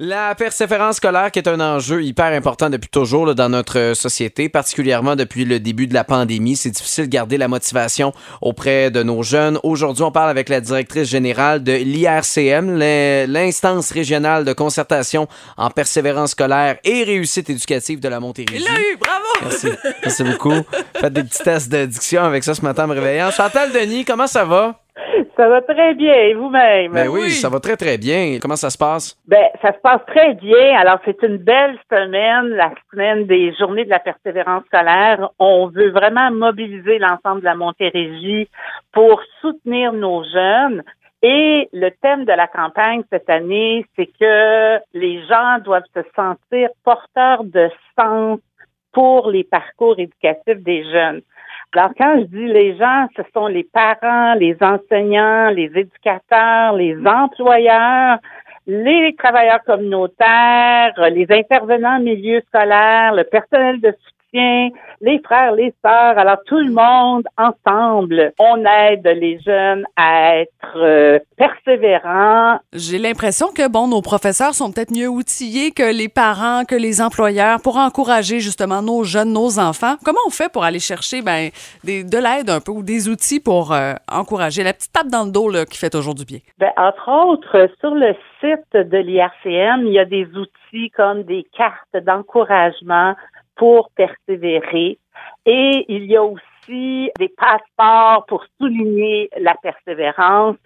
La persévérance scolaire qui est un enjeu hyper important depuis toujours là, dans notre société, particulièrement depuis le début de la pandémie. C'est difficile de garder la motivation auprès de nos jeunes. Aujourd'hui, on parle avec la directrice générale de l'IRCM, l'instance régionale de concertation en persévérance scolaire et réussite éducative de la Montérégie. Il l'a eu, bravo! Merci. Merci beaucoup. Faites des petits tests de diction avec ça ce matin en me réveillant. Chantal Denis, comment ça va? Ça va très bien, et vous-même? Ben oui, ça va très, très bien. Comment ça se passe? Ben, ça se passe très bien. Alors, c'est une belle semaine, la semaine des journées de la persévérance scolaire. On veut vraiment mobiliser l'ensemble de la Montérégie pour soutenir nos jeunes. Et le thème de la campagne cette année, c'est que les gens doivent se sentir porteurs de sens pour les parcours éducatifs des jeunes. Alors, quand je dis les gens, ce sont les parents, les enseignants, les éducateurs, les employeurs, les travailleurs communautaires, les intervenants en milieu scolaire, le personnel de les frères, les sœurs. Alors tout le monde ensemble, on aide les jeunes à être euh, persévérants. J'ai l'impression que bon, nos professeurs sont peut-être mieux outillés que les parents, que les employeurs pour encourager justement nos jeunes, nos enfants. Comment on fait pour aller chercher ben, des, de l'aide un peu ou des outils pour euh, encourager? La petite tape dans le dos là, qui fait toujours du bien? Ben, entre autres, sur le site de l'IRCM, il y a des outils comme des cartes d'encouragement pour persévérer. Et il y a aussi des passeports pour souligner la persévérance.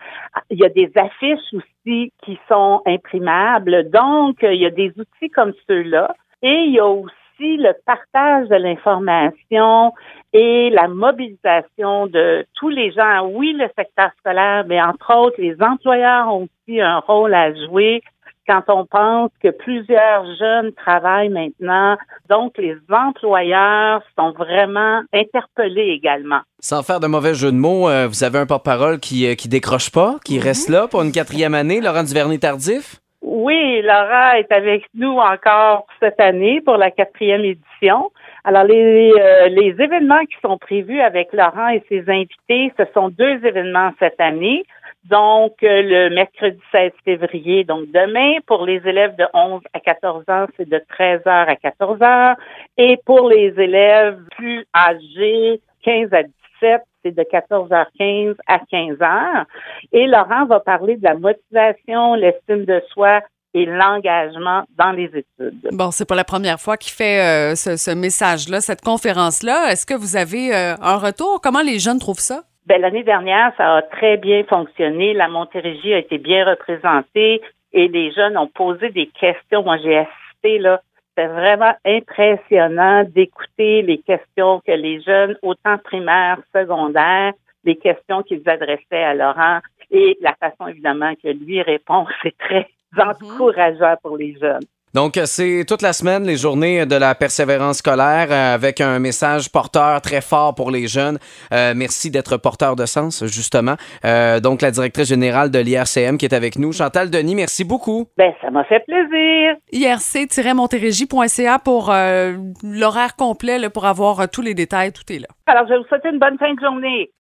Il y a des affiches aussi qui sont imprimables. Donc, il y a des outils comme ceux-là. Et il y a aussi le partage de l'information et la mobilisation de tous les gens. Oui, le secteur scolaire, mais entre autres, les employeurs ont aussi un rôle à jouer quand on pense que plusieurs jeunes travaillent maintenant. Donc, les employeurs sont vraiment interpellés également. Sans faire de mauvais jeu de mots, euh, vous avez un porte-parole qui, euh, qui décroche pas, qui mhm. reste là pour une quatrième année, Laurent Duvernay-Tardif? Oui, Laura est avec nous encore cette année pour la quatrième édition. Alors, les, euh, les événements qui sont prévus avec Laurent et ses invités, ce sont deux événements cette année. Donc, le mercredi 16 février, donc demain, pour les élèves de 11 à 14 ans, c'est de 13 h à 14 h Et pour les élèves plus âgés, 15 à 17, c'est de 14h15 à 15h. Et Laurent va parler de la motivation, l'estime de soi et l'engagement dans les études. Bon, c'est pas la première fois qu'il fait euh, ce, message-là, cette conférence-là. Est-ce que vous avez euh, un retour? Comment les jeunes trouvent ça? Ben, l'année dernière, ça a très bien fonctionné. La Montérégie a été bien représentée et les jeunes ont posé des questions. Moi, j'ai assisté, là. C'est vraiment impressionnant d'écouter les questions que les jeunes, autant primaires, secondaires, les questions qu'ils adressaient à Laurent et la façon, évidemment, que lui répond, c'est très mm-hmm. encourageant pour les jeunes. Donc, c'est toute la semaine les journées de la persévérance scolaire euh, avec un message porteur très fort pour les jeunes. Euh, merci d'être porteur de sens, justement. Euh, donc, la directrice générale de l'IRCM qui est avec nous, Chantal Denis, merci beaucoup. Ben, ça m'a fait plaisir. IRC-montérégie.ca pour l'horaire complet, pour avoir tous les détails. Tout est là. Alors, je vous souhaite une bonne fin de journée.